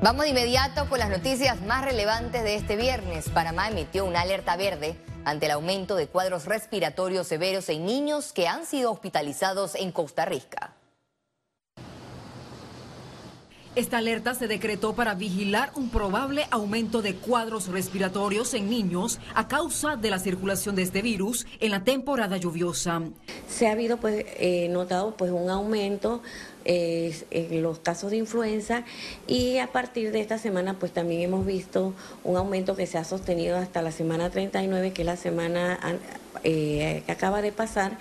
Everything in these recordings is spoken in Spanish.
Vamos de inmediato con las noticias más relevantes de este viernes. Panamá emitió una alerta verde ante el aumento de cuadros respiratorios severos en niños que han sido hospitalizados en Costa Rica. Esta alerta se decretó para vigilar un probable aumento de cuadros respiratorios en niños a causa de la circulación de este virus en la temporada lluviosa. Se ha habido pues eh, notado pues un aumento eh, en los casos de influenza y a partir de esta semana pues también hemos visto un aumento que se ha sostenido hasta la semana 39 que es la semana eh, que acaba de pasar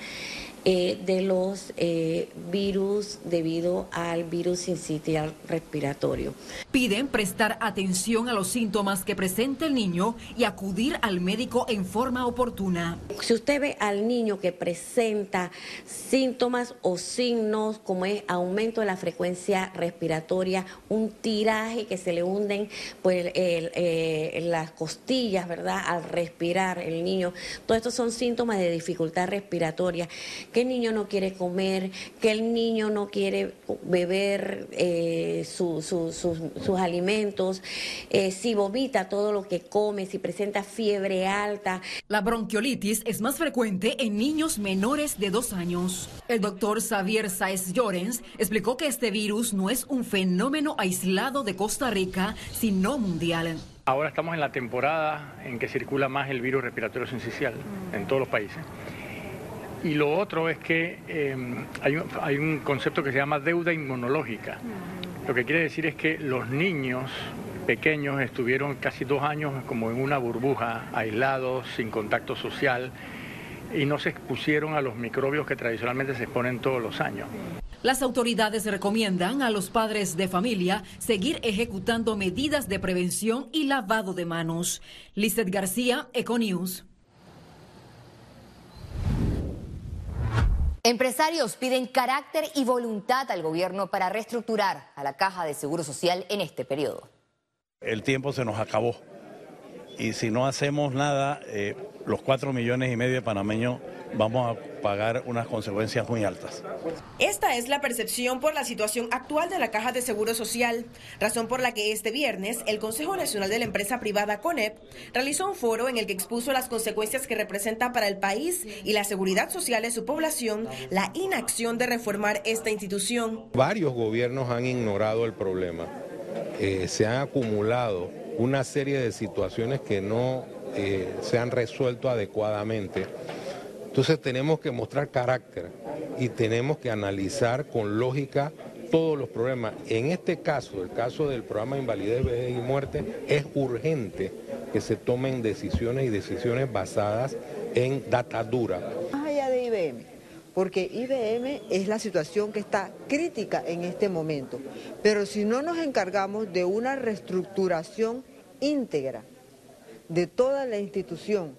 eh, de los eh, virus debido al virus sincitial respiratorio. Piden prestar atención a los síntomas que presenta el niño y acudir al médico en forma oportuna. Si usted ve al niño que presenta síntomas o signos como es aumento de la frecuencia respiratoria, un tiraje que se le hunden pues, eh, las costillas, ¿verdad? Al respirar el niño, todos estos son síntomas de dificultad respiratoria que el niño no quiere comer, que el niño no quiere beber eh, sus alimentos, eh, si vomita todo lo que come, si presenta fiebre alta. La bronquiolitis es más frecuente en niños menores de dos años. El doctor Xavier Saez Llorens explicó que este virus no es un fenómeno aislado de Costa Rica, sino mundial. Ahora estamos en la temporada en que circula más el virus respiratorio sincicial en todos los países. Y lo otro es que em, hay, un, concepto que se llama deuda inmunológica. Lo que quiere decir es que los niños pequeños estuvieron casi dos años como en una burbuja, aislados, sin contacto social, y no se expusieron a los microbios que tradicionalmente se exponen todos los años. Las autoridades recomiendan a los padres de familia seguir ejecutando medidas de prevención y lavado de manos. Lizeth García, Econews. Empresarios piden carácter y voluntad al gobierno para reestructurar a la Caja de Seguro Social en este periodo. El tiempo se nos acabó y si no hacemos nada, eh, los cuatro millones y medio de panameños vamos a pagar unas consecuencias muy altas. Esta es la percepción por la situación actual de la Caja de Seguro Social, razón por la que este viernes el Consejo Nacional de la Empresa Privada CONEP realizó un foro en el que expuso las consecuencias que representa para el país y la seguridad social de su población la inacción de reformar esta institución. Varios gobiernos han ignorado el problema. Eh, se han acumulado una serie de situaciones que no eh, se han resuelto adecuadamente. Entonces tenemos que mostrar carácter y tenemos que analizar con lógica todos los problemas. En este caso, el caso del programa de invalidez, vejez y muerte, es urgente que se tomen decisiones y decisiones basadas en data dura. Más allá de IBM, porque IBM es la situación que está crítica en este momento, pero si no nos encargamos de una reestructuración íntegra de toda la institución,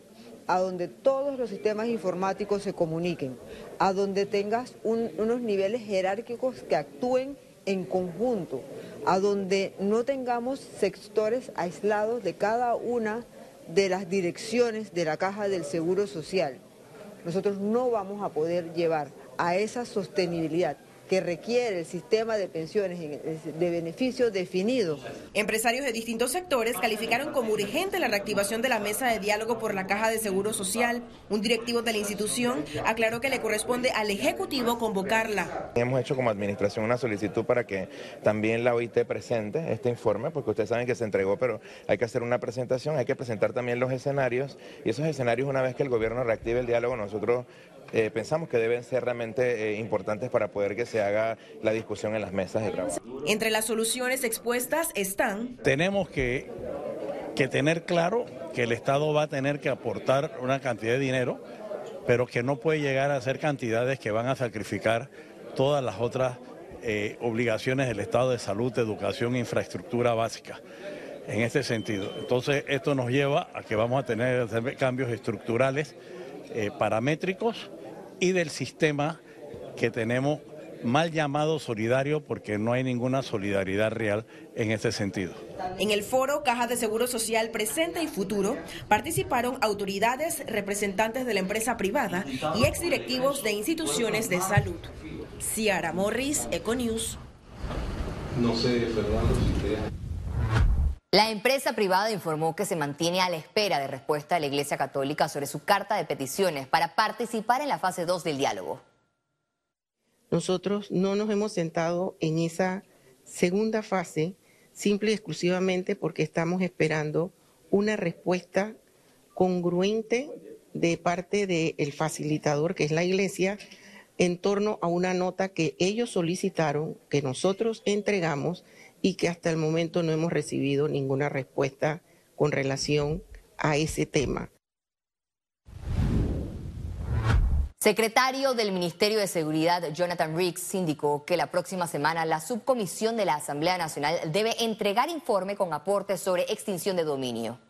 a donde todos los sistemas informáticos se comuniquen, a donde tengas unos niveles jerárquicos que actúen en conjunto, a donde no tengamos sectores aislados de cada una de las direcciones de la caja del Seguro Social. Nosotros no vamos a poder llevar a esa sostenibilidad que requiere el sistema de pensiones de beneficio definido. Empresarios de distintos sectores calificaron como urgente la reactivación de la mesa de diálogo por la Caja de Seguro Social. Un directivo de la institución aclaró que le corresponde al Ejecutivo convocarla. Hemos hecho como administración una solicitud para que también la OIT presente este informe, porque ustedes saben que se entregó, pero hay que hacer una presentación, hay que presentar también los escenarios y esos escenarios una vez que el gobierno reactive el diálogo, nosotros eh, pensamos que deben ser realmente eh, importantes para poder que se haga la discusión en las mesas de trabajo. Entre las soluciones expuestas están... Tenemos que, que tener claro que el Estado va a tener que aportar una cantidad de dinero, pero que no puede llegar a ser cantidades que van a sacrificar todas las otras eh, obligaciones del Estado de salud, educación e infraestructura básica en este sentido. Entonces, esto nos lleva a que vamos a tener cambios estructurales paramétricos y del sistema que tenemos mal llamado solidario porque no hay ninguna solidaridad real en ese sentido. En el foro Caja de Seguro Social Presente y Futuro participaron autoridades, representantes de la empresa privada y exdirectivos de instituciones de salud. Ciara Morris, Econews. No sé, Fernando, si La empresa privada informó que se mantiene a la espera de respuesta de la Iglesia Católica sobre su carta de peticiones para participar en la fase 2 del diálogo. Nosotros no nos hemos sentado en esa segunda fase simple y exclusivamente porque estamos esperando una respuesta congruente de parte del facilitador, que es la Iglesia, en torno a una nota que ellos solicitaron, que nosotros entregamos y que hasta el momento no hemos recibido ninguna respuesta con relación a ese tema. Secretario del Ministerio de Seguridad, Jonathan Riggs, indicó que la próxima semana la subcomisión de la Asamblea Nacional debe entregar informe con aportes sobre extinción de dominio.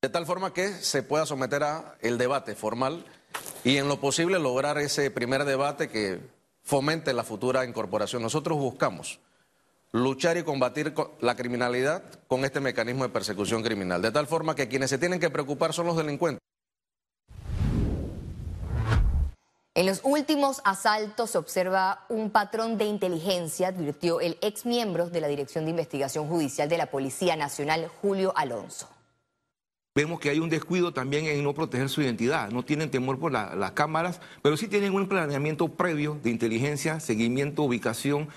De tal forma que se pueda someter a el debate formal y en lo posible lograr ese primer debate que fomente la futura incorporación. Nosotros buscamos luchar y combatir la criminalidad con este mecanismo de persecución criminal, de tal forma que quienes se tienen que preocupar son los delincuentes. En los últimos asaltos se observa un patrón de inteligencia, advirtió el ex miembro de la Dirección de Investigación Judicial de la Policía Nacional, Julio Alonso. Vemos que hay un descuido también en no proteger su identidad. No tienen temor por las cámaras, pero sí tienen un planeamiento previo de inteligencia, seguimiento, ubicación,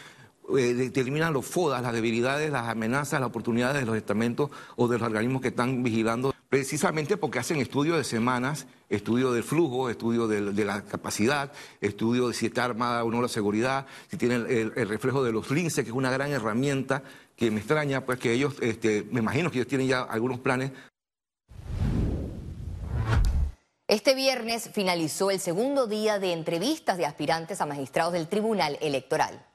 eh, determinan los FODAS, las debilidades, las amenazas, las oportunidades de los estamentos o de los organismos que están vigilando, precisamente porque hacen estudios de semanas, estudio del flujo, estudio de, la capacidad, estudio de si está armada o no la seguridad, si tienen el, reflejo de los linces, que es una gran herramienta que me extraña, pues que ellos, este, me imagino que ellos tienen ya algunos planes. Este viernes finalizó el segundo día de entrevistas de aspirantes a magistrados del Tribunal Electoral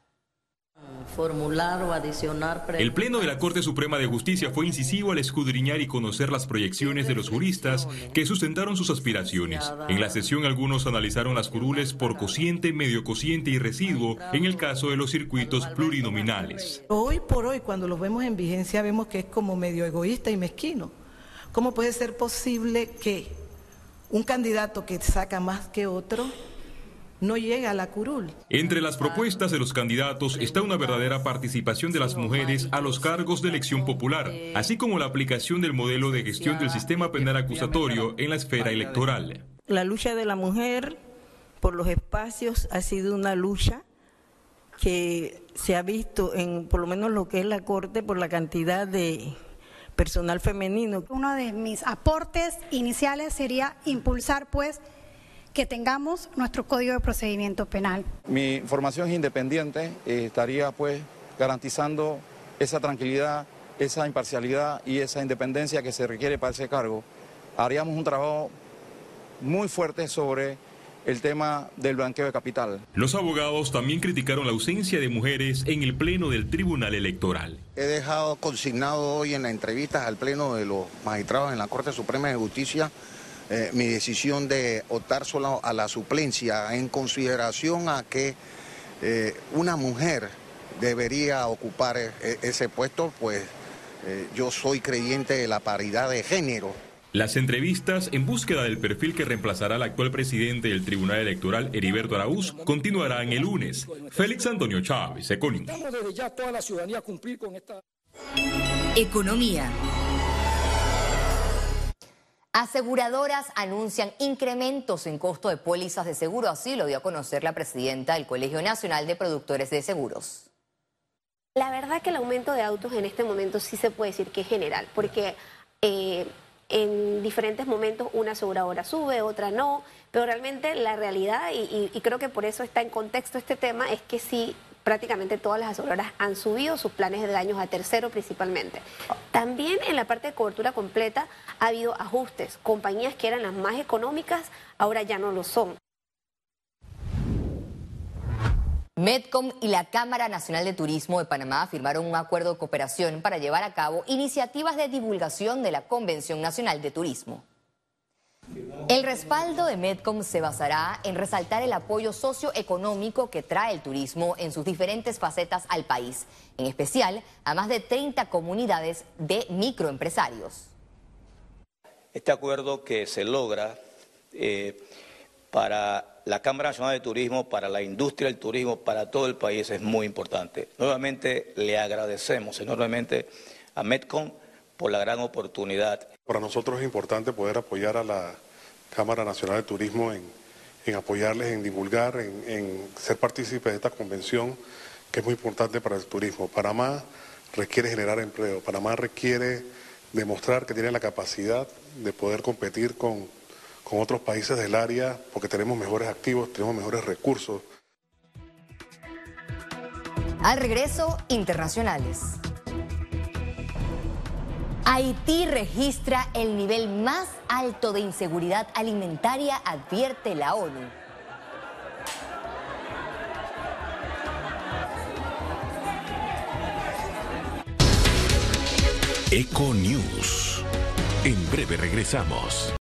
formular o adicionar. El Pleno de la Corte Suprema de Justicia fue incisivo al escudriñar y conocer las proyecciones de los juristas que sustentaron sus aspiraciones. En la sesión algunos analizaron las curules por cociente, medio cociente y residuo en el caso de los circuitos plurinominales. Hoy por hoy, cuando los vemos en vigencia, vemos que es como medio egoísta y mezquino. ¿Cómo puede ser posible que un candidato que saca más que otro no llega a la curul. Entre las propuestas de los candidatos está una verdadera participación de las mujeres a los cargos de elección popular, así como la aplicación del modelo de gestión del sistema penal acusatorio en la esfera electoral. La lucha de la mujer por los espacios ha sido una lucha que se ha visto en por lo menos lo que es la Corte por la cantidad de personal femenino. Uno de mis aportes iniciales sería impulsar pues que tengamos nuestro código de procedimiento penal. Mi formación es independiente, eh, estaría pues garantizando esa tranquilidad, esa imparcialidad y esa independencia que se requiere para ese cargo. Haríamos un trabajo muy fuerte sobre el tema del blanqueo de capital. Los abogados también criticaron la ausencia de mujeres en el Pleno del Tribunal Electoral. He dejado consignado hoy en la entrevista al Pleno de los magistrados en la Corte Suprema de Justicia eh, mi decisión de optar solo a la suplencia en consideración a que eh, una mujer debería ocupar e, e, ese puesto, pues eh, yo soy creyente de la paridad de género. Las entrevistas en búsqueda del perfil que reemplazará al actual presidente del Tribunal Electoral, Heriberto Araúz, continuarán el lunes. Félix Antonio Chávez, Economía. Economía. Aseguradoras anuncian incrementos en costo de pólizas de seguro, así lo dio a conocer la presidenta del Colegio Nacional de Productores de Seguros. La verdad que el aumento de autos en este momento sí se puede decir que es general, porque eh, en diferentes momentos una aseguradora sube, otra no, pero realmente la realidad, y, creo que por eso está en contexto este tema, es que sí prácticamente todas las aseguradoras han subido sus planes de daños a tercero principalmente. También en la parte de cobertura completa ha habido ajustes. Compañías que eran las más económicas ahora ya no lo son. Medcom y la Cámara Nacional de Turismo de Panamá firmaron un acuerdo de cooperación para llevar a cabo iniciativas de divulgación de la Convención Nacional de Turismo. El respaldo de Medcom se basará en resaltar el apoyo socioeconómico que trae el turismo en sus diferentes facetas al país, en especial a más de 30 comunidades de microempresarios. Este acuerdo que se logra eh, para la Cámara Nacional de Turismo, para la industria del turismo, para todo el país es muy importante. Nuevamente le agradecemos enormemente a Metcon por la gran oportunidad. Para nosotros es importante poder apoyar a la Cámara Nacional de Turismo en, apoyarles, en divulgar, en, en ser partícipes de esta convención que es muy importante para el turismo. Panamá requiere generar empleo, Panamá requiere demostrar que tiene la capacidad de poder competir con, con otros países del área porque tenemos mejores activos, tenemos mejores recursos. Al regreso, internacionales. Haití registra el nivel más alto de inseguridad alimentaria, advierte la ONU. Eco News. En breve regresamos.